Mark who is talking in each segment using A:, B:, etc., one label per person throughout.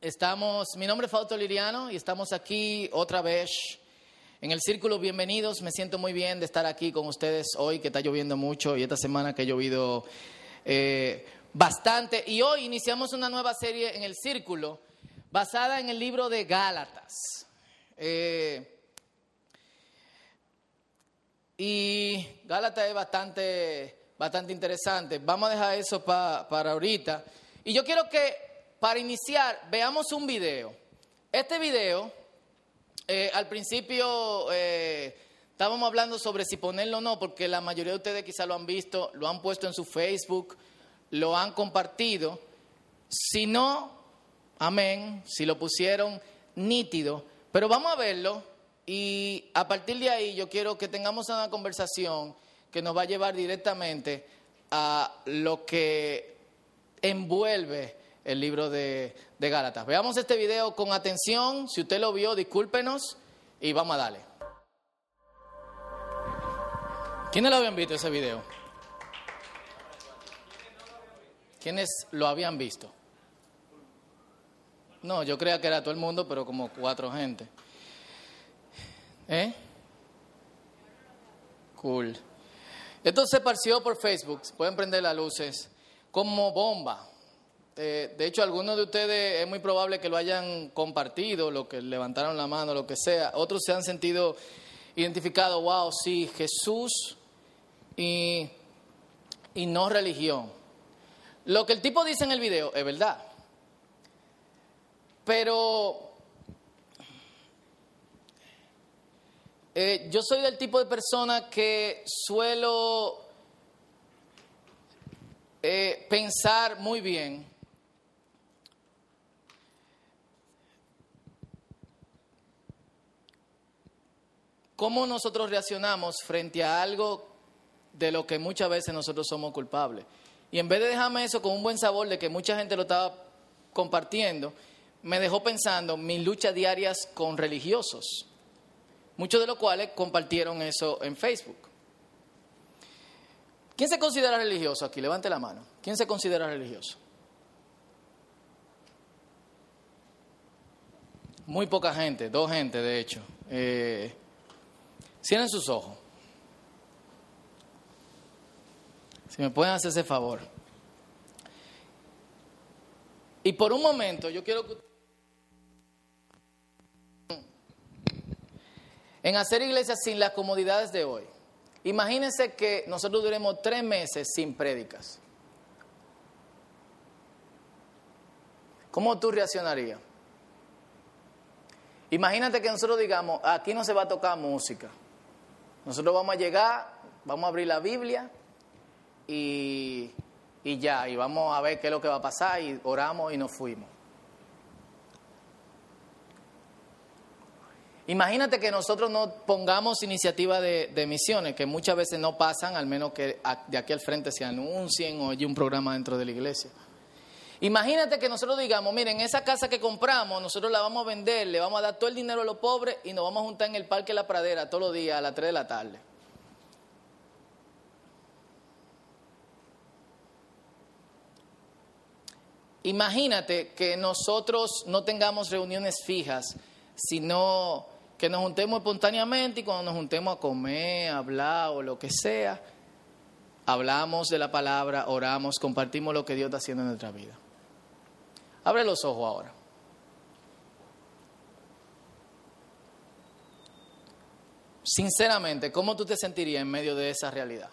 A: Estamos, mi nombre es Fausto Liriano y estamos aquí otra vez en el Círculo. Bienvenidos, me siento muy bien de estar aquí con ustedes hoy que está lloviendo mucho y esta semana que ha llovido eh, bastante. Y hoy iniciamos una nueva serie en el Círculo basada en el libro de Gálatas. Eh, y Gálatas es bastante, bastante interesante. Vamos a dejar eso para ahorita. Y yo quiero que, para iniciar, veamos un video. Este video, eh, al principio eh, estábamos hablando sobre si ponerlo o no, porque la mayoría de ustedes quizá lo han visto, lo han puesto en su Facebook, lo han compartido. Si no, amén, si lo pusieron nítido, pero vamos a verlo y a partir de ahí yo quiero que tengamos una conversación que nos va a llevar directamente a lo que envuelve el libro de, de Gálatas. Veamos este video con atención. Si usted lo vio, discúlpenos y vamos a darle. ¿Quiénes lo habían visto ese video? ¿Quiénes lo habían visto? No, yo creía que era todo el mundo, pero como cuatro gente. ¿Eh? Cool. Esto se parció por Facebook, pueden prender las luces, como bomba. Eh, de hecho, algunos de ustedes es muy probable que lo hayan compartido, lo que levantaron la mano, lo que sea. Otros se han sentido identificados, wow, sí, Jesús y, y no religión. Lo que el tipo dice en el video es verdad. Pero Eh, yo soy del tipo de persona que suelo eh, pensar muy bien. ¿Cómo nosotros reaccionamos frente a algo de lo que muchas veces nosotros somos culpables? Y en vez de dejarme eso con un buen sabor de que mucha gente lo estaba compartiendo, me dejó pensando mis luchas diarias con religiosos muchos de los cuales compartieron eso en Facebook. ¿Quién se considera religioso aquí? Levante la mano. ¿Quién se considera religioso? Muy poca gente, dos gente de hecho. Eh, cierren sus ojos. Si me pueden hacer ese favor. Y por un momento yo quiero que en hacer iglesias sin las comodidades de hoy. Imagínense que nosotros duremos tres meses sin prédicas. ¿Cómo tú reaccionarías? Imagínate que nosotros digamos, aquí no se va a tocar música. Nosotros vamos a llegar, vamos a abrir la Biblia y, y ya, y vamos a ver qué es lo que va a pasar y oramos y nos fuimos. Imagínate que nosotros no pongamos iniciativa de, misiones, que muchas veces no pasan, al menos que de aquí al frente se anuncien o hay un programa dentro de la iglesia. Imagínate que nosotros digamos, miren, esa casa que compramos, nosotros la vamos a vender, le vamos a dar todo el dinero a los pobres y nos vamos a juntar en el Parque La Pradera todos los días a las 3 de la tarde. Imagínate que nosotros no tengamos reuniones fijas, sino que nos juntemos espontáneamente y cuando nos juntemos a comer, hablar o lo que sea, hablamos de la palabra, oramos, compartimos lo que Dios está haciendo en nuestra vida. Abre los ojos ahora. Sinceramente, ¿cómo tú te sentirías en medio de esa realidad?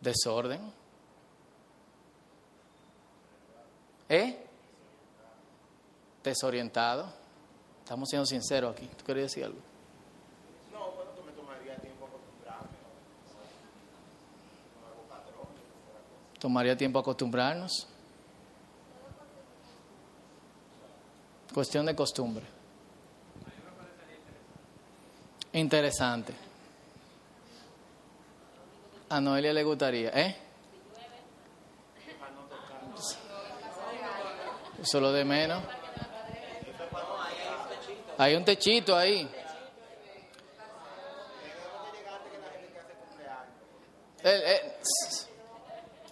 A: Desorden. ¿Eh? Desorientado. Estamos siendo sinceros aquí. ¿Tú querías decir algo? No, bueno, tú me tomaría tiempo acostumbrarme. Tomaría tiempo acostumbrarnos. Cuestión de costumbre. Interesante. A Noelia le gustaría, ¿eh? Solo de menos. Hay un techito ahí.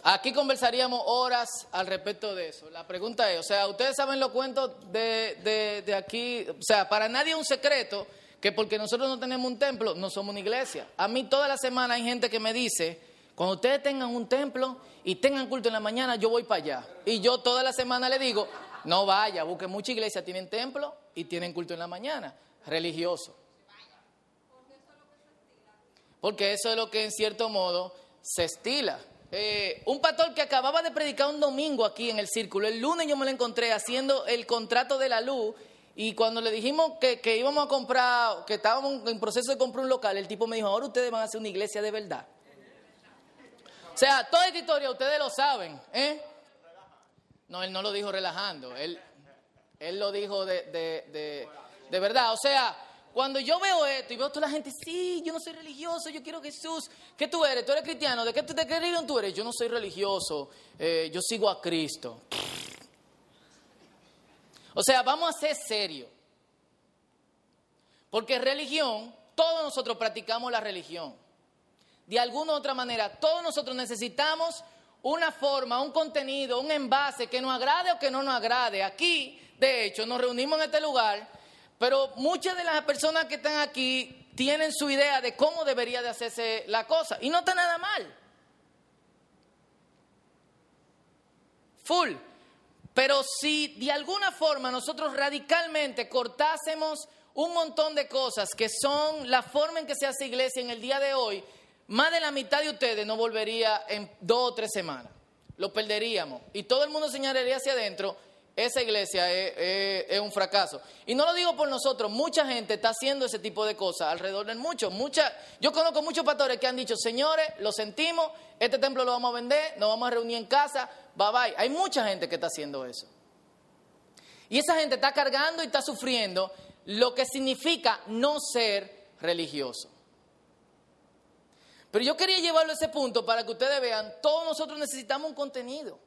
A: aquí conversaríamos horas al respecto de eso. La pregunta es, o sea, ustedes saben los cuentos de, de, de aquí, o sea, para nadie es un secreto que porque nosotros no tenemos un templo, no somos una iglesia. A mí toda la semana hay gente que me dice, cuando ustedes tengan un templo y tengan culto en la mañana, yo voy para allá. Y yo toda la semana le digo, no vaya, busque mucha iglesia, tienen templo y tienen culto en la mañana, religioso. Porque eso es lo que en cierto modo se estila. Eh, un pastor que acababa de predicar un domingo aquí en el círculo, el lunes yo me lo encontré haciendo el contrato de la luz y cuando le dijimos que, que, íbamos a comprar, que estábamos en proceso de comprar un local, el tipo me dijo, ahora ustedes van a hacer una iglesia de verdad. O sea, toda esta historia ustedes lo saben, ¿eh? No, él no lo dijo relajando, él, él lo dijo de, de, de, verdad. O sea, cuando yo veo esto y veo a toda la gente, sí, yo no soy religioso, yo quiero Jesús. ¿Qué tú eres? ¿Tú eres cristiano? ¿De qué, de qué religión tú eres? Yo no soy religioso, eh, yo sigo a Cristo. O sea, vamos a ser serios. Porque religión, todos nosotros practicamos la religión. De alguna u otra manera, todos nosotros necesitamos una forma, un contenido, un envase que nos agrade o que no nos agrade. Aquí, de hecho, nos reunimos en este lugar, pero muchas de las personas que están aquí tienen su idea de cómo debería de hacerse la cosa. Y no está nada mal. Full. Pero si de alguna forma nosotros radicalmente cortásemos un montón de cosas que son la forma en que se hace iglesia en el día de hoy, más de la mitad de ustedes no volvería en dos o tres semanas. Lo perderíamos. Y todo el mundo señalaría hacia adentro, esa iglesia es, un fracaso. Y no lo digo por nosotros, mucha gente está haciendo ese tipo de cosas alrededor del mucho. Mucha, yo conozco muchos pastores que han dicho, señores, lo sentimos, este templo lo vamos a vender, nos vamos a reunir en casa, bye bye. Hay mucha gente que está haciendo eso. Y esa gente está cargando y está sufriendo lo que significa no ser religioso. Pero yo quería llevarlo a ese punto para que ustedes vean, todos nosotros necesitamos un contenido.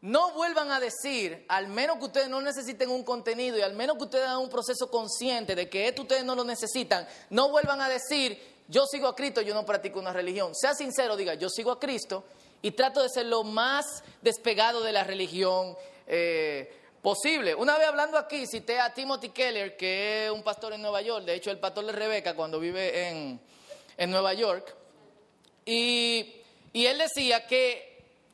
A: No vuelvan a decir, al menos que ustedes no necesiten un contenido y al menos que ustedes hagan un proceso consciente de que esto ustedes no lo necesitan, no vuelvan a decir, yo sigo a Cristo, yo no practico una religión. Sea sincero, diga, yo sigo a Cristo y trato de ser lo más despegado de la religión eh, posible. Una vez hablando aquí, cité a Timothy Keller, que es un pastor en Nueva York, de hecho el pastor de Rebeca cuando vive en, Nueva York, y él decía que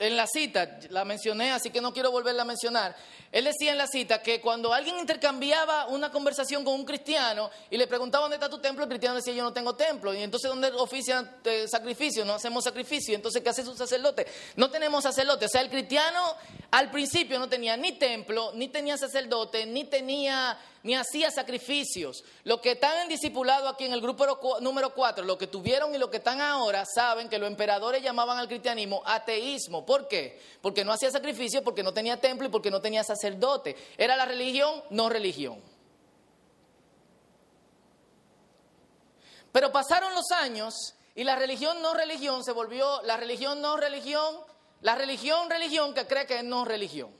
A: en la cita, la mencioné, así que no quiero volverla a mencionar. Él decía en la cita que cuando alguien intercambiaba una conversación con un cristiano y le preguntaba dónde está tu templo, el cristiano decía yo no tengo templo. Y entonces ¿dónde ofician eh, sacrificio? No hacemos sacrificio. Entonces ¿qué hace un sacerdote? No tenemos sacerdote. O sea, el cristiano al principio no tenía ni templo, ni tenía sacerdote, ni tenía ni hacía sacrificios. Los que están en discipulado aquí en el grupo número 4, los que tuvieron y los que están ahora, saben que los emperadores llamaban al cristianismo ateísmo. ¿Por qué? Porque no hacía sacrificio, porque no tenía templo y porque no tenía sacerdote. Era la religión, no religión. Pero pasaron los años y la religión no religión se volvió la religión no religión, la religión religión que cree que es no religión.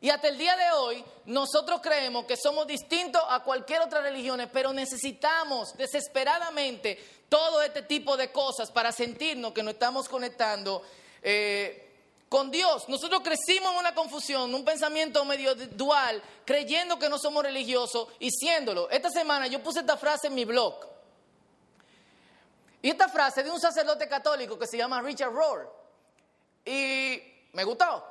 A: Y hasta el día de hoy nosotros creemos que somos distintos a cualquier otra religión, pero necesitamos desesperadamente todo este tipo de cosas para sentirnos que nos estamos conectando eh, con Dios. Nosotros crecimos en una confusión, un pensamiento medio dual, creyendo que no somos religiosos y siéndolo. Esta semana yo puse esta frase en mi blog. Y esta frase de un sacerdote católico que se llama Richard Rohr. Y me gustó.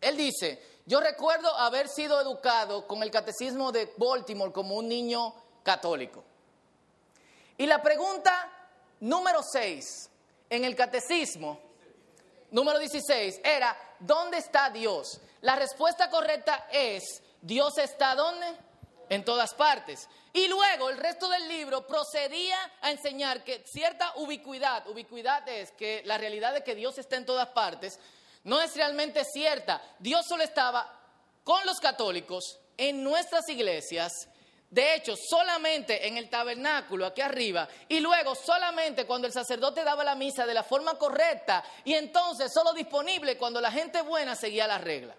A: Él dice, yo recuerdo haber sido educado con el catecismo de Baltimore como un niño católico. Y la pregunta número 6 en el catecismo, número 16, era, ¿dónde está Dios? La respuesta correcta es, Dios está ¿dónde? En todas partes. Y luego el resto del libro procedía a enseñar que cierta ubicuidad, ubicuidad es que la realidad de que Dios está en todas partes, no es realmente cierta. Dios solo estaba con los católicos en nuestras iglesias, de hecho, solamente en el tabernáculo, aquí arriba, y luego solamente cuando el sacerdote daba la misa de la forma correcta, y entonces solo disponible cuando la gente buena seguía la regla.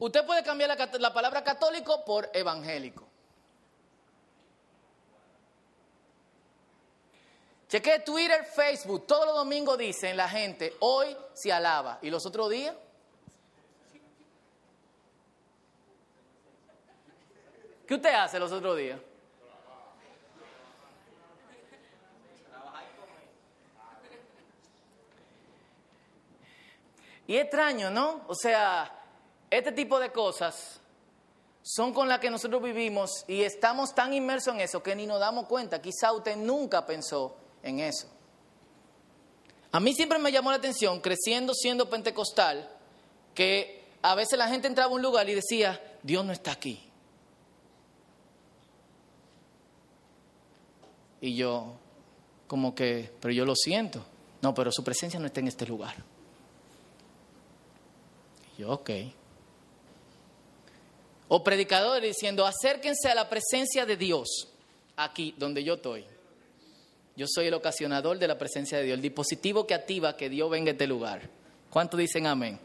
A: Usted puede cambiar la, la palabra católico por evangélico. Cheque Twitter, Facebook, todos los domingos dicen la gente, hoy se alaba. ¿Y los otros días? ¿Qué usted hace los otros días? Y extraño, ¿no? O sea, este tipo de cosas son con las que nosotros vivimos y estamos tan inmersos en eso que ni nos damos cuenta. Quizá usted nunca pensó en eso. A mí siempre me llamó la atención, creciendo siendo pentecostal, que a veces la gente entraba a un lugar y decía, Dios no está aquí. Y yo, como que, pero yo lo siento. No, pero su presencia no está en este lugar. Y yo, ok. O predicadores diciendo, acérquense a la presencia de Dios, aquí donde yo estoy. Yo soy el ocasionador de la presencia de Dios, el dispositivo que activa que Dios venga a este lugar. ¿Cuántos dicen amén?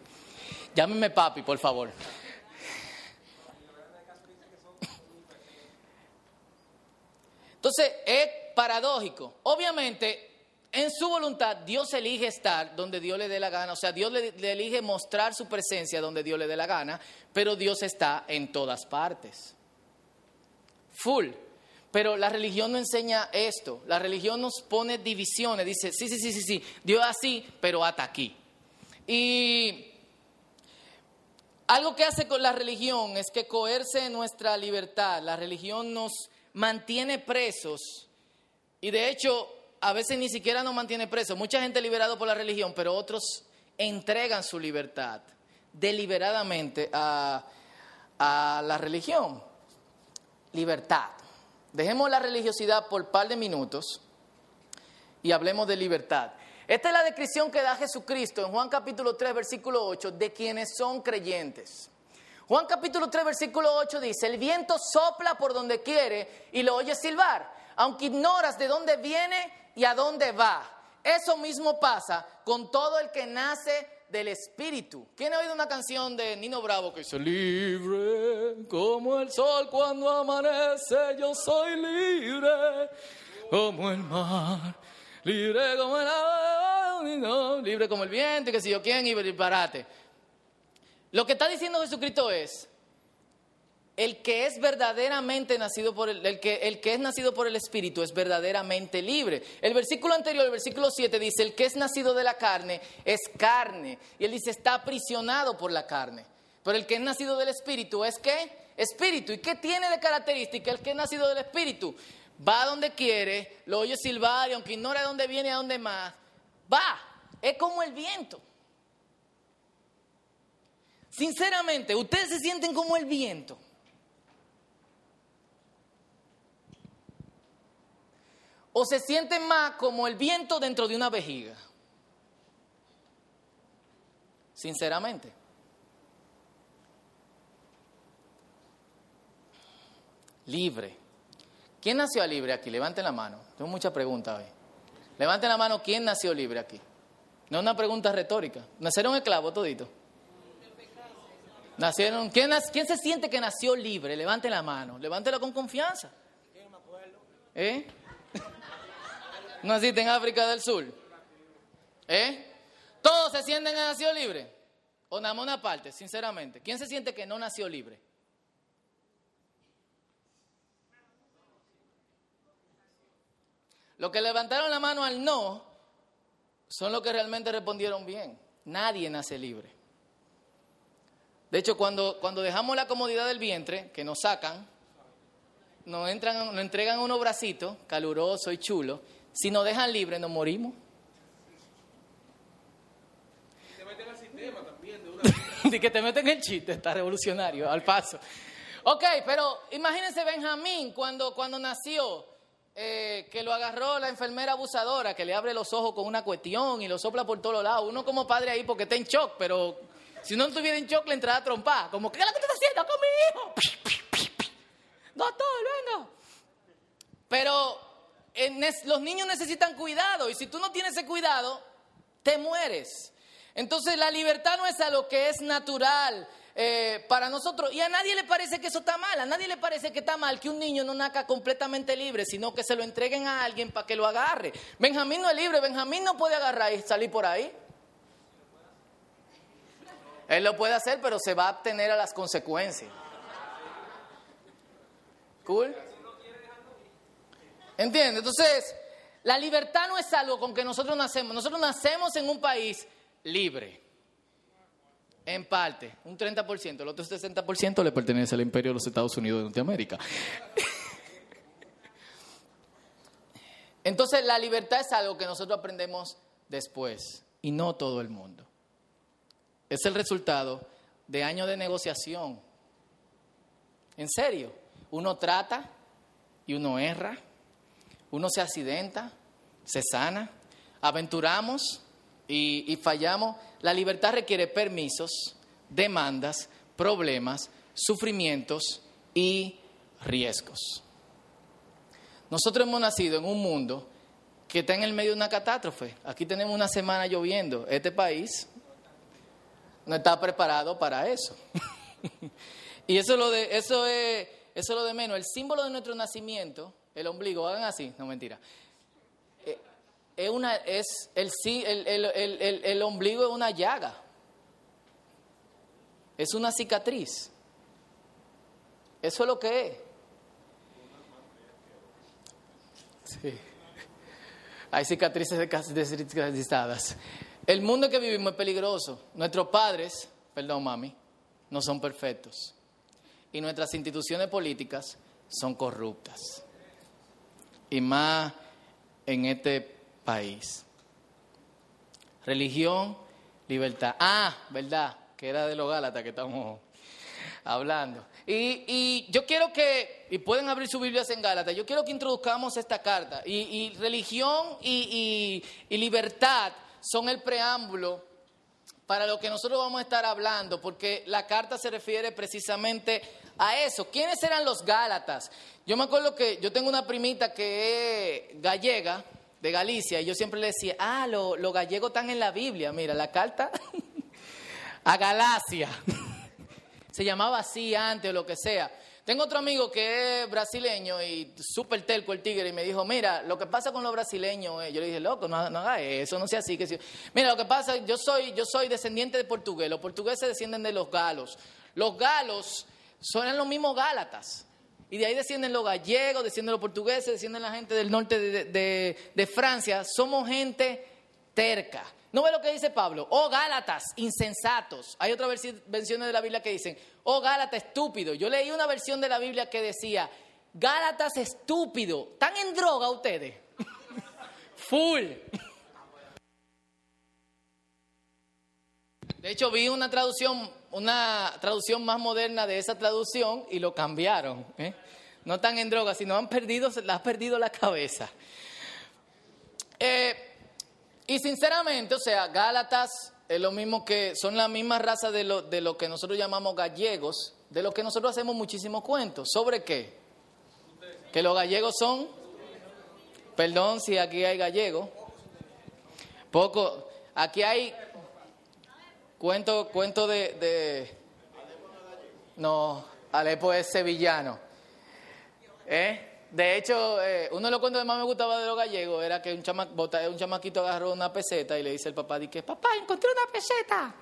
A: Llámeme papi, por favor. Entonces, es paradójico. Obviamente, en su voluntad, Dios elige estar donde Dios le dé la gana. O sea, Dios le, elige mostrar su presencia donde Dios le dé la gana, pero Dios está en todas partes. Full. Pero la religión no enseña esto. La religión nos pone divisiones. Dice, sí, sí, sí, sí, sí, Dios así, pero hasta aquí. Y algo que hace con la religión es que coerce nuestra libertad. La religión nos mantiene presos. Y de hecho, a veces ni siquiera nos mantiene presos. Mucha gente liberada por la religión, pero otros entregan su libertad deliberadamente a, la religión. Libertad. Dejemos la religiosidad por par de minutos y hablemos de libertad. Esta es la descripción que da Jesucristo en Juan capítulo 3, versículo 8, de quienes son creyentes. Juan capítulo 3, versículo 8 dice, el viento sopla por donde quiere y lo oyes silbar, aunque ignoras de dónde viene y a dónde va. Eso mismo pasa con todo el que nace del Espíritu. ¿Quién ha oído una canción de Nino Bravo que dice, libre como el sol cuando amanece, yo soy libre como el mar, libre como el libre como el viento y que si yo quién y disparate. Lo que está diciendo Jesucristo es, el que es verdaderamente nacido por el, que, el que es nacido por el Espíritu es verdaderamente libre. El versículo anterior, el versículo 7, dice, el que es nacido de la carne es carne. Y él dice, está aprisionado por la carne. Pero el que es nacido del Espíritu es qué? Espíritu. ¿Y qué tiene de característica el que es nacido del Espíritu? Va donde quiere, lo oye silbar y aunque ignora dónde viene a dónde más, va. Es como el viento. Sinceramente, ustedes se sienten como el viento. O se sienten más como el viento dentro de una vejiga? Sinceramente. Libre. ¿Quién nació libre aquí? Levanten la mano. Tengo muchas preguntas hoy. Levanten la mano, ¿quién nació libre aquí? No es una pregunta retórica. ¿Nacieron esclavos todito? Nacieron. ¿Quién, ¿Quién, se siente que nació libre? Levanten la mano. Levántela con confianza. ¿Eh? Naciste en África del Sur? ¿Eh? ¿Todos se sienten que nació libre? ¿O nada más sinceramente? ¿Quién se siente que no nació libre? Los que levantaron la mano al no son los que realmente respondieron bien. Nadie nace libre. De hecho, cuando, cuando dejamos la comodidad del vientre, que nos sacan, nos, entran, nos entregan unos bracitos calurosos y chulos, si nos dejan libres, nos morimos.
B: Y. De,
A: que te meten el chiste, está revolucionario, al paso. Ok, pero imagínense Benjamín cuando, cuando nació, eh, que lo agarró la enfermera abusadora, que le abre los ojos con una cuestión y lo sopla por todos lados. Uno como padre ahí porque está en shock, pero si no estuviera en shock le entraba a trompar. Como, ¿qué es lo que estás haciendo con mi hijo? Doctor, venga. Pero los niños necesitan cuidado y si tú no tienes ese cuidado, te mueres. Entonces la libertad no es a lo que es natural. eh, para nosotros. Y a nadie le parece que eso está mal, a nadie le parece que está mal que un niño no naca completamente libre, sino que se lo entreguen a alguien para que lo agarre. Benjamín no es libre, Benjamín no puede agarrar y salir por ahí. Él lo puede hacer, pero se va a tener a las consecuencias. ¿Cool? ¿Entiendes? Entonces, la libertad no es algo con que nosotros nacemos. Nosotros nacemos en un país libre. En parte, un 30%. El otro 60% le pertenece al imperio de los Estados Unidos de Norteamérica. Entonces, la libertad es algo que nosotros aprendemos después y no todo el mundo. Es el resultado de años de negociación. En serio, uno trata y uno erra uno se accidenta, se sana, aventuramos y, fallamos. La libertad requiere permisos, demandas, problemas, sufrimientos y riesgos. Nosotros hemos nacido en un mundo que está en el medio de una catástrofe. Aquí tenemos una semana lloviendo. Este país no está preparado para eso. y eso lo de, eso es, eso es lo de menos. El símbolo de nuestro nacimiento el ombligo, hagan así, no mentira. Eh, es una, es el, el, el, el, ombligo es una llaga. Es una cicatriz. Eso es lo que es. Sí. Hay cicatrices descicatrizadas. El mundo que vivimos es peligroso. Nuestros padres, perdón mami, no son perfectos. Y nuestras instituciones políticas son corruptas y más en este país. Religión, libertad. Ah, verdad, que era de los Gálatas que estamos hablando. Y, yo quiero que, y pueden abrir sus Biblias en Gálatas, yo quiero que introduzcamos esta carta. Y, religión y, y libertad son el preámbulo para lo que nosotros vamos a estar hablando, porque la carta se refiere precisamente a eso. ¿Quiénes eran los Gálatas? Yo me acuerdo que yo tengo una primita que es gallega, de Galicia, y yo siempre le decía, ah, los lo gallegos están en la Biblia, mira, la carta a Galacia. Se llamaba así antes o lo que sea. Tengo otro amigo que es brasileño y súper telco el tigre y me dijo, mira, lo que pasa con los brasileños, yo le dije, loco, no, no haga eso, no sea así. Que Mira, lo que pasa, yo soy, yo soy descendiente de portugués, los portugueses descienden de los galos. Los galos son los mismos gálatas. Y de ahí descienden los gallegos, descienden los portugueses, descienden la gente del norte de, Francia. Somos gente terca. ¿No ve lo que dice Pablo? Oh Gálatas, insensatos. Hay otras versiones de la Biblia que dicen, oh Gálatas, estúpido. Yo leí una versión de la Biblia que decía, Gálatas, estúpido. ¿Están en droga ustedes? Full. De hecho, vi una traducción, una traducción más moderna de esa traducción y lo cambiaron. ¿eh? No están en droga, sino han perdido, han perdido la cabeza. Eh, y sinceramente, o sea, Gálatas es lo mismo que son la misma raza de lo, de lo que nosotros llamamos gallegos, de lo que nosotros hacemos muchísimos cuentos. ¿Sobre qué? Que los gallegos son, perdón si aquí hay gallegos, poco, aquí hay Cuento, cuento de, No, Alepo es sevillano. ¿Eh? De hecho, eh, uno de los cuentos que más me gustaba de los gallegos era que un, chama, un chamaquito agarró una peseta y le dice el papá, dice, papá, encontré una peseta.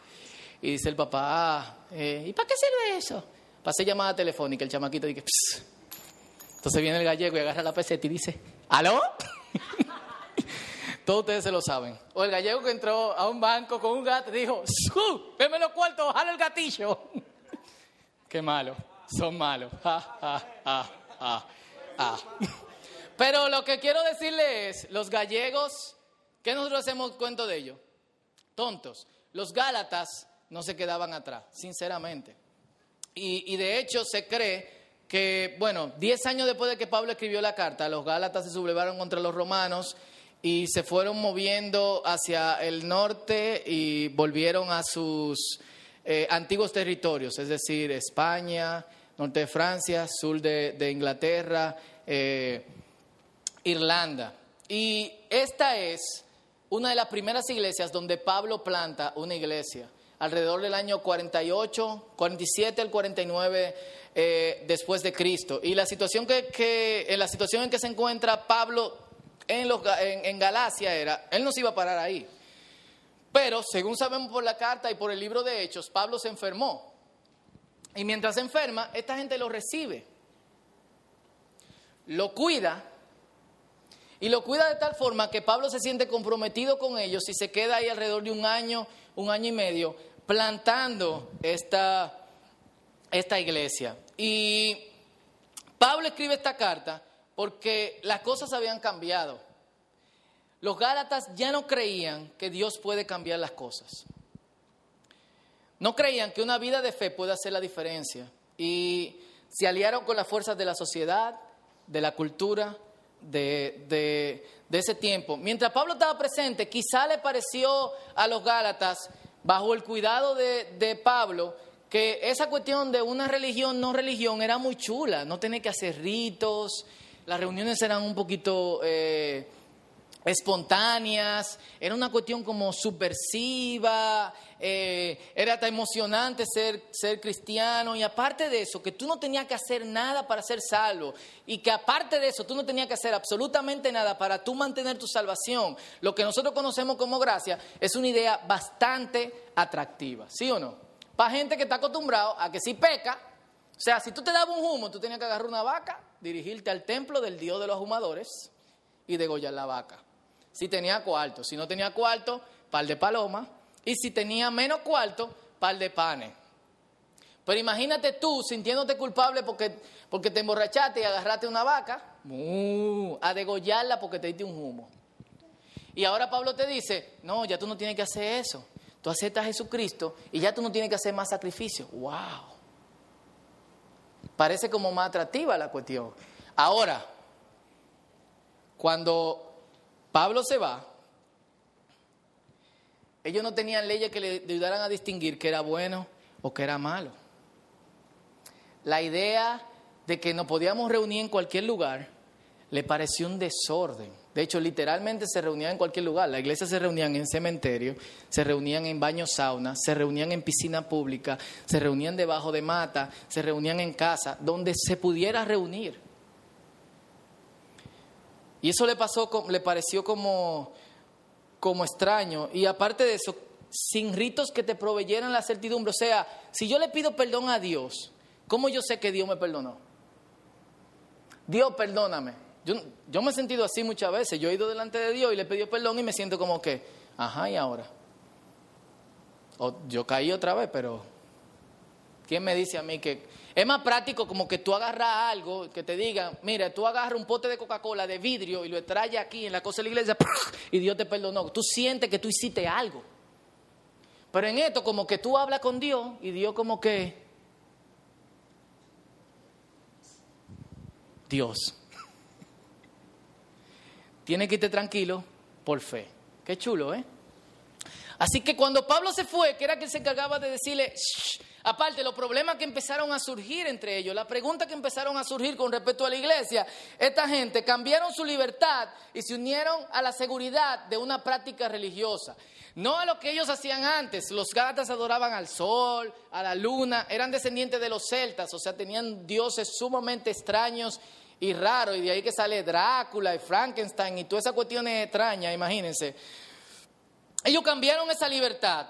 A: Y dice el papá, ah, eh, ¿y para qué sirve eso? Para llamada telefónica. El chamaquito dice, Psst. Entonces viene el gallego y agarra la peseta y dice, ¿aló? Todos ustedes se lo saben. O el gallego que entró a un banco con un gato y dijo, ¡Su! ¡Veme los cuartos! ¡Jala el gatillo! Qué malo. Son malos. Pero lo que quiero decirle es, los gallegos, ¿qué nosotros hacemos cuento de ellos? Tontos. Los gálatas no se quedaban atrás, sinceramente. Y, y de hecho se cree que, bueno, diez años después de que Pablo escribió la carta, los gálatas se sublevaron contra los romanos y se fueron moviendo hacia el norte y volvieron a sus eh, antiguos territorios, es decir, España, norte de Francia, sur de, Inglaterra, eh, Irlanda. Y esta es una de las primeras iglesias donde Pablo planta una iglesia. alrededor del año 48, 47 al 49 eh, después de Cristo. Y la situación que, la situación en que se encuentra Pablo en, los, Galacia era, él no se iba a parar ahí. Pero, según sabemos por la carta y por el libro de Hechos, Pablo se enfermó. Y mientras se enferma, esta gente lo recibe, lo cuida, y lo cuida de tal forma que Pablo se siente comprometido con ellos y se queda ahí alrededor de un año, un año y medio, plantando esta, esta iglesia. Y Pablo escribe esta carta porque las cosas habían cambiado. Los Gálatas ya no creían que Dios puede cambiar las cosas. No creían que una vida de fe puede hacer la diferencia. Y se aliaron con las fuerzas de la sociedad, de la cultura, de, de, ese tiempo. Mientras Pablo estaba presente, quizá le pareció a los Gálatas, bajo el cuidado de, de Pablo, que esa cuestión de una religión, no religión, era muy chula. No tenía que hacer ritos, las reuniones eran un poquito... Eh, espontáneas, era una cuestión como subversiva, eh, era tan emocionante ser, ser cristiano y aparte de eso, que tú no tenías que hacer nada para ser salvo y que aparte de eso tú no tenías que hacer absolutamente nada para tú mantener tu salvación, lo que nosotros conocemos como gracia, es una idea bastante atractiva, ¿sí o no? Para gente que está acostumbrado a que si peca, o sea, si tú te dabas un humo, tú tenías que agarrar una vaca, dirigirte al templo del dios de los humadores y degollar la vaca si tenía cuarto. Si no tenía cuarto, par de palomas. Y si tenía menos cuarto, par de panes. Pero imagínate tú sintiéndote culpable porque, porque te emborrachaste y agarraste una vaca a degollarla porque te diste un humo. Y ahora Pablo te dice, no, ya tú no tienes que hacer eso. Tú aceptas a Jesucristo y ya tú no tienes que hacer más sacrificio. ¡Wow! Parece como más atractiva la cuestión. Ahora, cuando Pablo se va. Ellos no tenían leyes que le ayudaran a distinguir qué era bueno o qué era malo. La idea de que nos podíamos reunir en cualquier lugar le pareció un desorden. De hecho, literalmente se reunían en cualquier lugar. La iglesia se reunían en cementerio, se reunían en baños sauna, se reunían en piscina pública, se reunían debajo de mata, se reunían en casa, donde se pudiera reunir. Y eso le, pasó, le pareció como, como extraño. Y aparte de eso, sin ritos que te proveyeran la certidumbre. O sea, si yo le pido perdón a Dios, ¿cómo yo sé que Dios me perdonó? Dios, perdóname. Yo, me he sentido así muchas veces. Yo he ido delante de Dios y le he pedido perdón y me siento como que, ajá, ¿y ahora? O yo caí otra vez, pero ¿quién me dice a mí que es más práctico como que tú agarras algo, que te digan, mira, tú agarras un pote de Coca-Cola de vidrio y lo traes aquí en la cosa de la iglesia y Dios te perdonó. Tú sientes que tú hiciste algo. Pero en esto como que tú hablas con Dios y Dios como que... Dios. Tiene que irte tranquilo por fe. Qué chulo, ¿eh? Así que cuando Pablo se fue, que era quien se encargaba de decirle, aparte los problemas que empezaron a surgir entre ellos, la pregunta que empezaron a surgir con respecto a la iglesia, esta gente cambiaron su libertad y se unieron a la seguridad de una práctica religiosa. No a lo que ellos hacían antes. Los gálatas adoraban al sol, a la luna, eran descendientes de los celtas, o sea, tenían dioses sumamente extraños y raros, y de ahí que sale Drácula y Frankenstein y todas esas cuestiones extrañas, imagínense. Ellos cambiaron esa libertad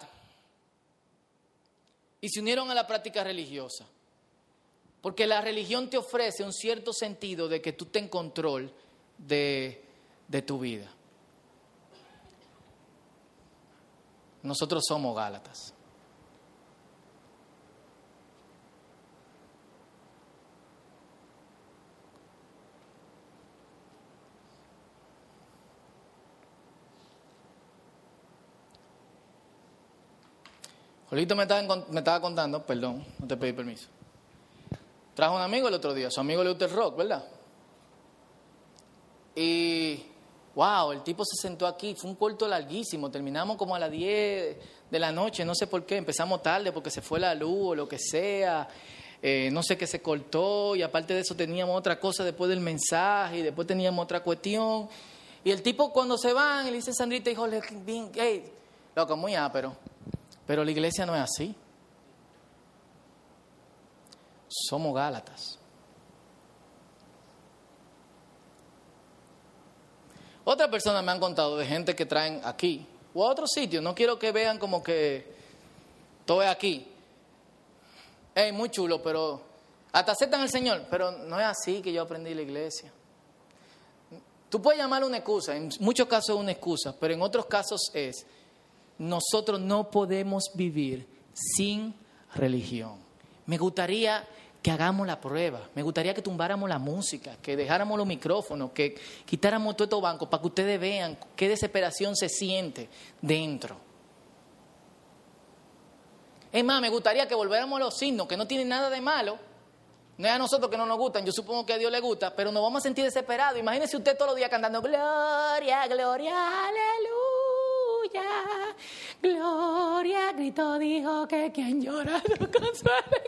A: y se unieron a la práctica religiosa. Porque la religión te ofrece un cierto sentido de que tú ten control de, de tu vida. Nosotros somos Gálatas. Jolito me estaba, me estaba contando, perdón, no te pedí permiso. Trajo un amigo el otro día, su amigo le gusta el rock, ¿verdad? Y, wow, el tipo se sentó aquí, fue un corto larguísimo, terminamos como a las 10 de la noche, no sé por qué, empezamos tarde porque se fue la luz o lo que sea, eh, no sé qué se cortó y aparte de eso teníamos otra cosa después del mensaje y después teníamos otra cuestión. Y el tipo cuando se van, le dice Sandrita, dijo, hey, loco, muy ápero Pero la iglesia no es así. Somos Gálatas. Otras personas me han contado de gente que traen aquí o a otros sitios. No quiero que vean como que todo es aquí. Es muy chulo, pero hasta aceptan al Señor. Pero no es así que yo aprendí la iglesia. Tú puedes llamarlo una excusa, en muchos casos es una excusa, pero en otros casos es, nosotros no podemos vivir sin religión. Me gustaría que hagamos la prueba, me gustaría que tumbáramos la música, que dejáramos los micrófonos, que quitáramos todos estos bancos para que ustedes vean qué desesperación se siente dentro. Es más, me gustaría que volviéramos a los signos, que no tienen nada de malo, no es a nosotros que no nos gustan, yo supongo que a Dios le gusta, pero nos vamos a sentir desesperados. Imagínese usted todos los días cantando Gloria, Gloria, Aleluya. Gloria, grito dijo que quien llora no consuele.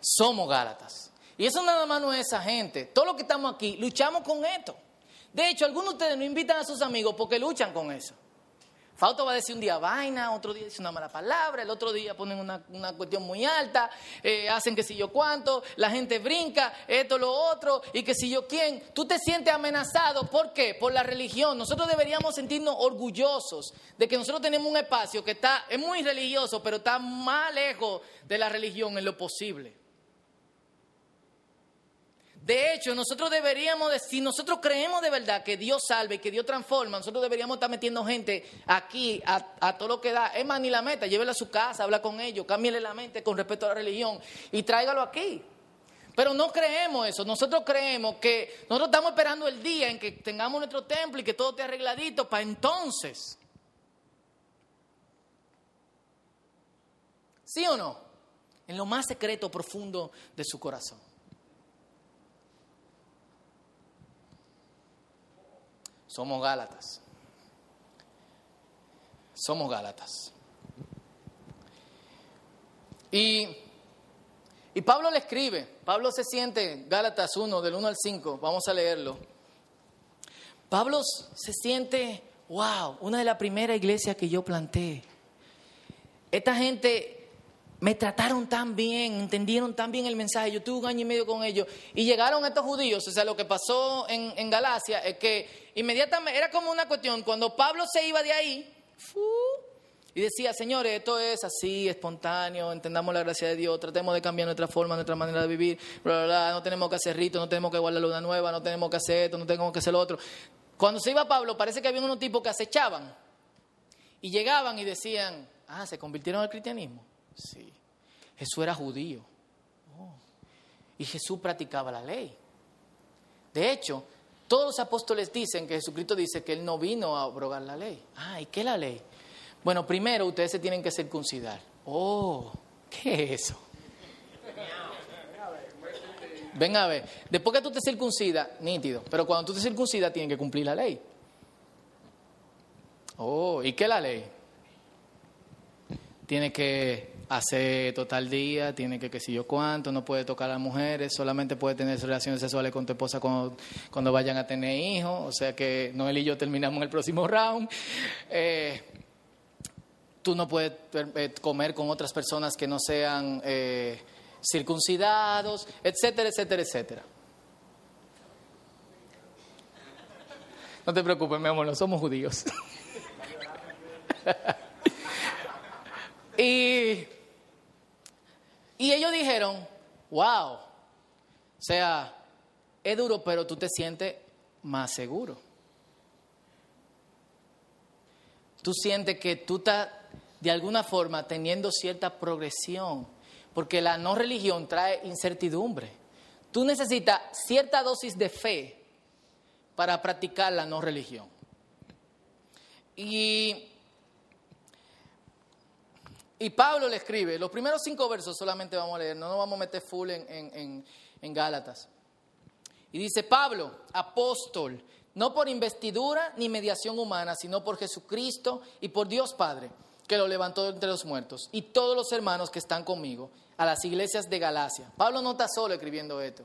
A: Somos Gálatas. Y eso nada más no es esa gente. Todos los que estamos aquí luchamos con esto. De hecho, algunos de ustedes no invitan a sus amigos porque luchan con eso. Fausto va a decir un día vaina, otro día dice una mala palabra, el otro día ponen una, cuestión muy alta, eh, hacen que si yo cuánto, la gente brinca, esto, lo otro, y que si yo quién. Tú te sientes amenazado, ¿por qué? Por la religión. Nosotros deberíamos sentirnos orgullosos de que nosotros tenemos un espacio que está, es muy religioso, pero está más lejos de la religión en lo posible. De hecho, nosotros deberíamos, si nosotros creemos de verdad que Dios salve y que Dios transforma, nosotros deberíamos estar metiendo gente aquí a, todo lo que da. Es más, ni la meta, llévela a su casa, habla con ellos, cámbiale la mente con respecto a la religión y tráigalo aquí. Pero no creemos eso, nosotros creemos que nosotros estamos esperando el día en que tengamos nuestro templo y que todo esté arregladito para entonces. ¿Sí o no? En lo más secreto, profundo de su corazón. Somos Gálatas. Somos Gálatas. Y, y Pablo le escribe, Pablo se siente, Gálatas 1, del 1 al 5, vamos a leerlo. Pablo se siente, wow, una de las primeras iglesias que yo planté. Esta gente me trataron tan bien, entendieron tan bien el mensaje, yo tuve un año y medio con ellos, y llegaron estos judíos, o sea, lo que pasó en, Galacia es que inmediatamente, era como una cuestión, cuando Pablo se iba de ahí, y decía, señores, esto es así, espontáneo, entendamos la gracia de Dios, tratemos de cambiar nuestra forma, nuestra manera de vivir, no tenemos que hacer ritos, no tenemos que guardar luna nueva, no tenemos que hacer esto, no tenemos que hacer lo otro. Cuando se iba Pablo, parece que había unos tipos que acechaban, y llegaban y decían, ah, se convirtieron al cristianismo. Sí. Jesús era judío. Oh. Y Jesús practicaba la ley. De hecho, todos los apóstoles dicen que Jesucristo dice que Él no vino a abrogar la ley. Ah, ¿y qué es la ley? Bueno, primero ustedes se tienen que circuncidar. Oh, ¿qué es eso? Ven a ver, después que tú te circuncidas, nítido, pero cuando tú te circuncidas tienes que cumplir la ley. Oh, ¿y qué es la ley? Tiene que hace total día, tiene que qué sé yo cuánto, no puede tocar a mujeres, solamente puede tener relaciones sexuales con tu esposa cuando, cuando vayan a tener hijos, o sea que Noel y yo terminamos el próximo round. Eh, tú no puedes eh, comer con otras personas que no sean eh, circuncidados, etcétera, etcétera, etcétera. No te preocupes, mi amor, no somos judíos. y y ellos dijeron, wow, o sea, es duro, pero tú te sientes más seguro. Tú sientes que tú estás de alguna forma teniendo cierta progresión, porque la no religión trae incertidumbre. Tú necesitas cierta dosis de fe para practicar la no religión. Y y Pablo le escribe, los primeros cinco versos solamente vamos a leer, no nos vamos a meter full en, en, Gálatas. Y dice, Pablo, apóstol, no por investidura ni mediación humana, sino por Jesucristo y por Dios Padre, que lo levantó entre los muertos, y todos los hermanos que están conmigo, a las iglesias de Galacia. Pablo no está solo escribiendo esto.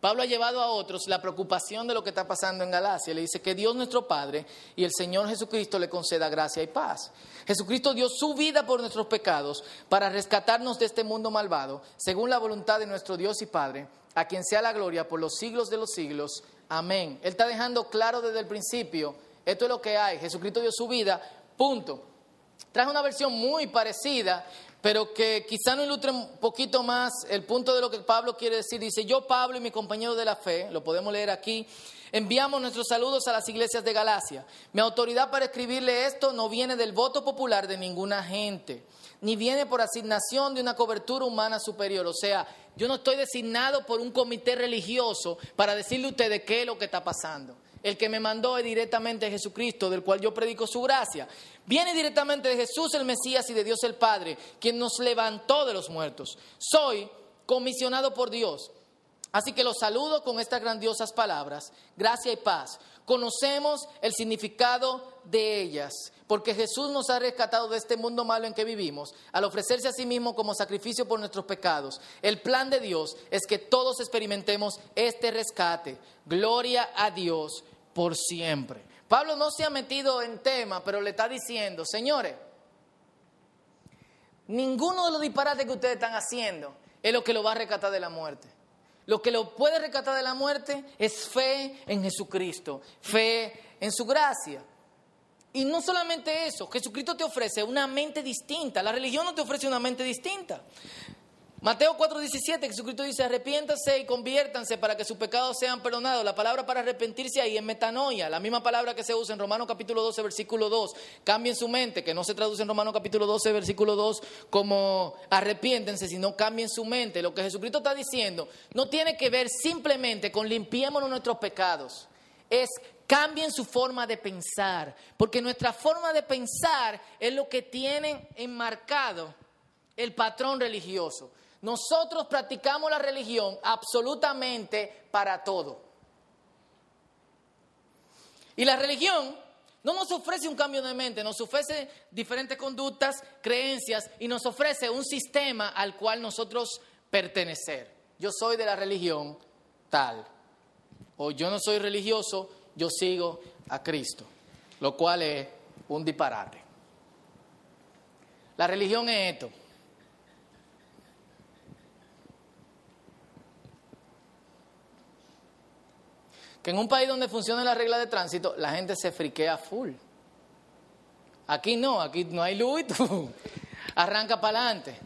A: Pablo ha llevado a otros la preocupación de lo que está pasando en Galacia. Le dice que Dios nuestro Padre y el Señor Jesucristo le conceda gracia y paz. Jesucristo dio su vida por nuestros pecados para rescatarnos de este mundo malvado, según la voluntad de nuestro Dios y Padre, a quien sea la gloria por los siglos de los siglos. Amén. Él está dejando claro desde el principio, esto es lo que hay. Jesucristo dio su vida, punto. Traje una versión muy parecida pero que quizá no ilustre un poquito más el punto de lo que Pablo quiere decir. Dice, yo Pablo y mi compañero de la fe, lo podemos leer aquí, enviamos nuestros saludos a las iglesias de Galacia. Mi autoridad para escribirle esto no viene del voto popular de ninguna gente, ni viene por asignación de una cobertura humana superior. O sea, yo no estoy designado por un comité religioso para decirle a ustedes qué es lo que está pasando. El que me mandó es directamente Jesucristo, del cual yo predico su gracia. Viene directamente de Jesús el Mesías y de Dios el Padre, quien nos levantó de los muertos. Soy comisionado por Dios. Así que los saludo con estas grandiosas palabras, gracia y paz. Conocemos el significado de ellas, porque Jesús nos ha rescatado de este mundo malo en que vivimos, al ofrecerse a sí mismo como sacrificio por nuestros pecados. El plan de Dios es que todos experimentemos este rescate. Gloria a Dios por siempre. Pablo no se ha metido en tema, pero le está diciendo, señores, ninguno de los disparates que ustedes están haciendo es lo que lo va a rescatar de la muerte. Lo que lo puede rescatar de la muerte es fe en Jesucristo, fe en su gracia. Y no solamente eso, Jesucristo te ofrece una mente distinta, la religión no te ofrece una mente distinta. Mateo 4:17, Jesucristo dice, arrepiéntanse y conviértanse para que sus pecados sean perdonados. La palabra para arrepentirse ahí es metanoia, la misma palabra que se usa en Romanos capítulo 12, versículo 2. Cambien su mente, que no se traduce en Romanos capítulo 12, versículo 2 como arrepiéntense, sino cambien su mente. Lo que Jesucristo está diciendo no tiene que ver simplemente con limpiémonos nuestros pecados. Es cambien su forma de pensar, porque nuestra forma de pensar es lo que tiene enmarcado el patrón religioso. Nosotros practicamos la religión absolutamente para todo. Y la religión no nos ofrece un cambio de mente, nos ofrece diferentes conductas, creencias y nos ofrece un sistema al cual nosotros pertenecer. Yo soy de la religión tal. O yo no soy religioso, yo sigo a Cristo. Lo cual es un disparate. La religión es esto. En un país donde funciona la regla de tránsito, la gente se friquea full. Aquí no, aquí no hay luz y tú arranca para adelante.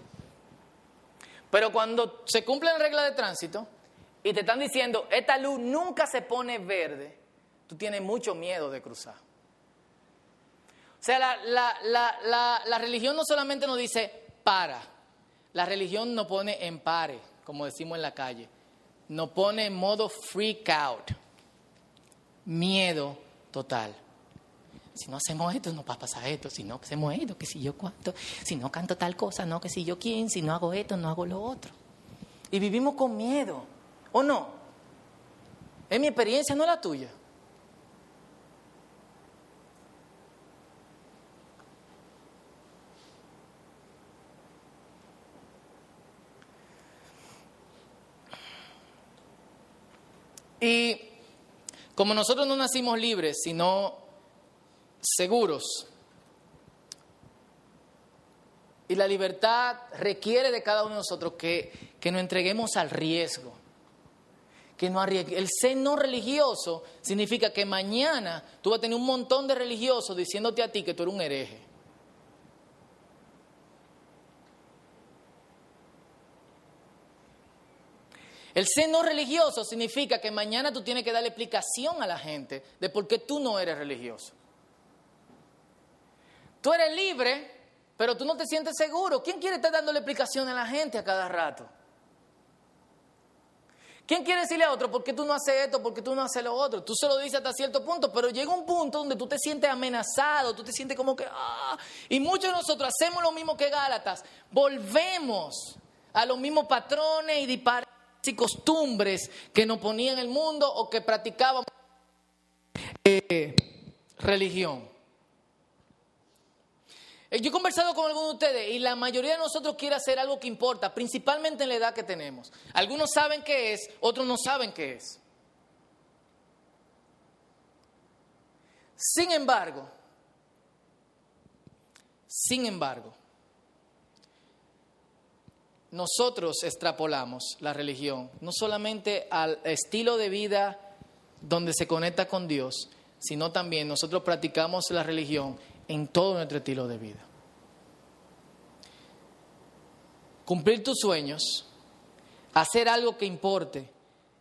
A: Pero cuando se cumple la regla de tránsito y te están diciendo, esta luz nunca se pone verde, tú tienes mucho miedo de cruzar. O sea, la, la religión no solamente nos dice para, la religión nos pone en pare, como decimos en la calle, nos pone en modo freak out miedo total. Si no hacemos esto, no va a pasar esto. Si no hacemos esto, que si yo cuánto. Si no canto tal cosa, no, que si yo quién. Si no hago esto, no hago lo otro. Y vivimos con miedo. ¿O no? Es mi experiencia, no la tuya. Y como nosotros no nacimos libres, sino seguros, y la libertad requiere de cada uno de nosotros que, que nos entreguemos al riesgo. Que no El ser no religioso significa que mañana tú vas a tener un montón de religiosos diciéndote a ti que tú eres un hereje. El ser no religioso significa que mañana tú tienes que darle explicación a la gente de por qué tú no eres religioso. Tú eres libre, pero tú no te sientes seguro. ¿Quién quiere estar dándole explicación a la gente a cada rato? ¿Quién quiere decirle a otro por qué tú no haces esto, por qué tú no haces lo otro? Tú se lo dices hasta cierto punto, pero llega un punto donde tú te sientes amenazado, tú te sientes como que... ¡ah! Y muchos de nosotros hacemos lo mismo que Gálatas, volvemos a los mismos patrones y disparos y costumbres que nos ponían en el mundo o que practicábamos eh, religión. Eh, Yo he conversado con algunos de ustedes y la mayoría de nosotros quiere hacer algo que importa, principalmente en la edad que tenemos. Algunos saben qué es, otros no saben qué es. Sin embargo, sin embargo, nosotros extrapolamos la religión no solamente al estilo de vida donde se conecta con Dios, sino también nosotros practicamos la religión en todo nuestro estilo de vida. Cumplir tus sueños, hacer algo que importe,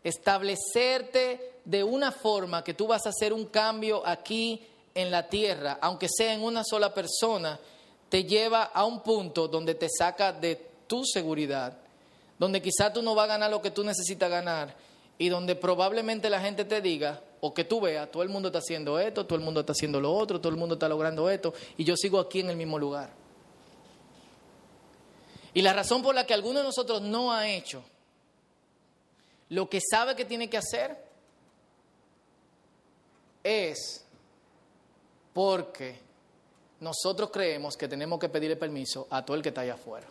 A: establecerte de una forma que tú vas a hacer un cambio aquí en la tierra, aunque sea en una sola persona, te lleva a un punto donde te saca de tu seguridad, donde quizá tú no vas a ganar lo que tú necesitas ganar y donde probablemente la gente te diga o que tú veas, todo el mundo está haciendo esto, todo el mundo está haciendo lo otro, todo el mundo está logrando esto y yo sigo aquí en el mismo lugar. Y la razón por la que alguno de nosotros no ha hecho lo que sabe que tiene que hacer es porque nosotros creemos que tenemos que pedirle permiso a todo el que está allá afuera.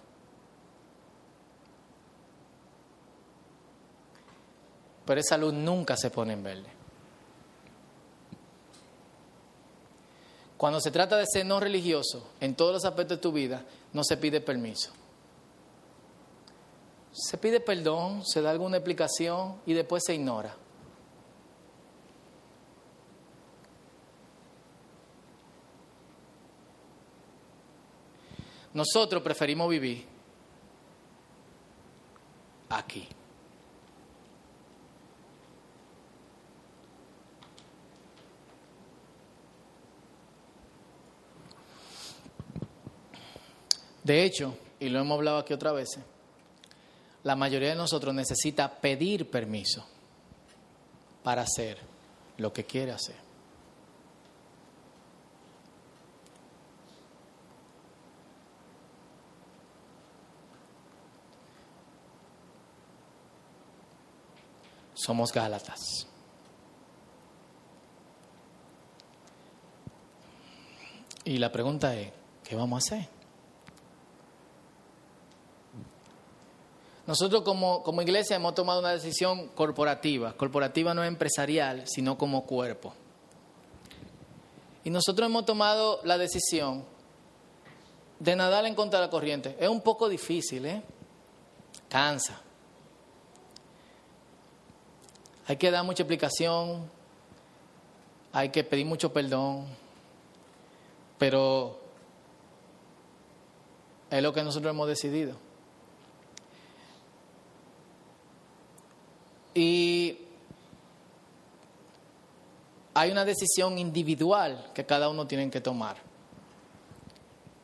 A: Pero esa luz nunca se pone en verde. Cuando se trata de ser no religioso en todos los aspectos de tu vida, no se pide permiso. Se pide perdón, se da alguna explicación y después se ignora. Nosotros preferimos vivir aquí. De hecho, y lo hemos hablado aquí otra vez, la mayoría de nosotros necesita pedir permiso para hacer lo que quiere hacer. Somos Gálatas. Y la pregunta es, ¿qué vamos a hacer? Nosotros como, como iglesia hemos tomado una decisión corporativa. Corporativa no es empresarial, sino como cuerpo. Y nosotros hemos tomado la decisión de nadar en contra de la corriente. Es un poco difícil, ¿eh? Cansa. Hay que dar mucha explicación, hay que pedir mucho perdón, pero es lo que nosotros hemos decidido. Y hay una decisión individual que cada uno tiene que tomar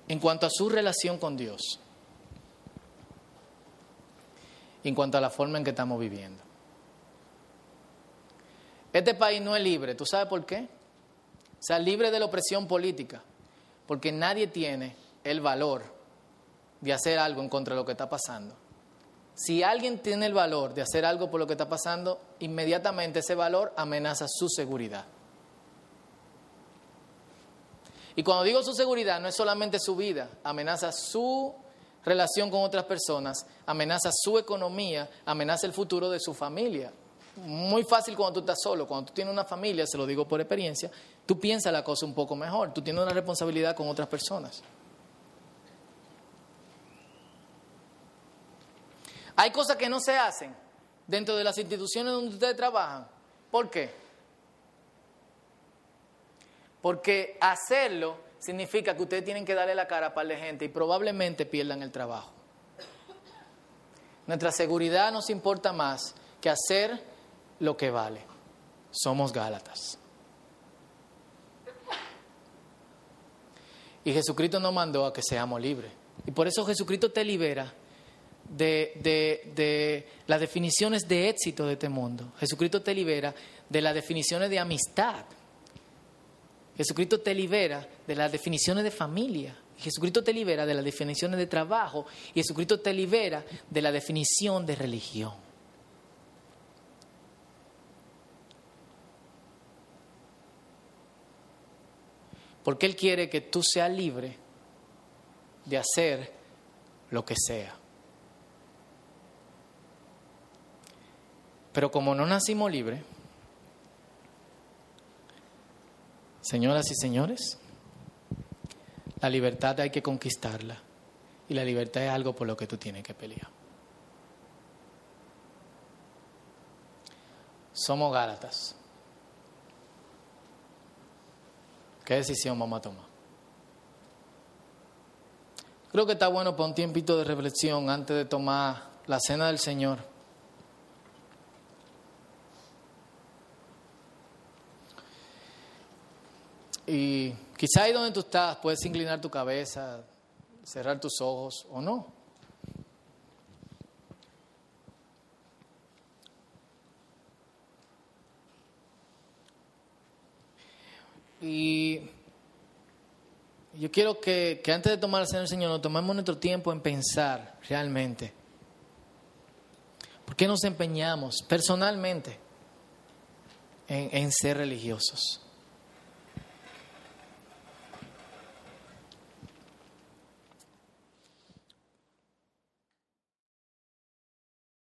A: en cuanto a su relación con Dios, en cuanto a la forma en que estamos viviendo. Este país no es libre, ¿tú sabes por qué? O sea, libre de la opresión política, porque nadie tiene el valor de hacer algo en contra de lo que está pasando. Si alguien tiene el valor de hacer algo por lo que está pasando, inmediatamente ese valor amenaza su seguridad. Y cuando digo su seguridad, no es solamente su vida, amenaza su relación con otras personas, amenaza su economía, amenaza el futuro de su familia. Muy fácil cuando tú estás solo, cuando tú tienes una familia, se lo digo por experiencia, tú piensas la cosa un poco mejor, tú tienes una responsabilidad con otras personas. Hay cosas que no se hacen dentro de las instituciones donde ustedes trabajan. ¿Por qué? Porque hacerlo significa que ustedes tienen que darle la cara a par de gente y probablemente pierdan el trabajo. Nuestra seguridad nos importa más que hacer lo que vale. Somos Gálatas. Y Jesucristo nos mandó a que seamos libres. Y por eso Jesucristo te libera de, de, de, las definiciones de éxito de este mundo. Jesucristo te libera de las definiciones de amistad. Jesucristo te libera de las definiciones de familia. Jesucristo te libera de las definiciones de trabajo. Y Jesucristo te libera de la definición de religión. Porque Él quiere que tú seas libre de hacer lo que sea. Pero como no nacimos libres, señoras y señores, la libertad hay que conquistarla. Y la libertad es algo por lo que tú tienes que pelear. Somos Gálatas. ¿Qué decisión vamos a tomar? Creo que está bueno para un tiempito de reflexión antes de tomar la cena del Señor. Y quizá ahí donde tú estás puedes inclinar tu cabeza, cerrar tus ojos o no. Y yo quiero que, que antes de tomar el Señor, Señor, nos tomemos nuestro tiempo en pensar realmente. ¿Por qué nos empeñamos personalmente en, en ser religiosos?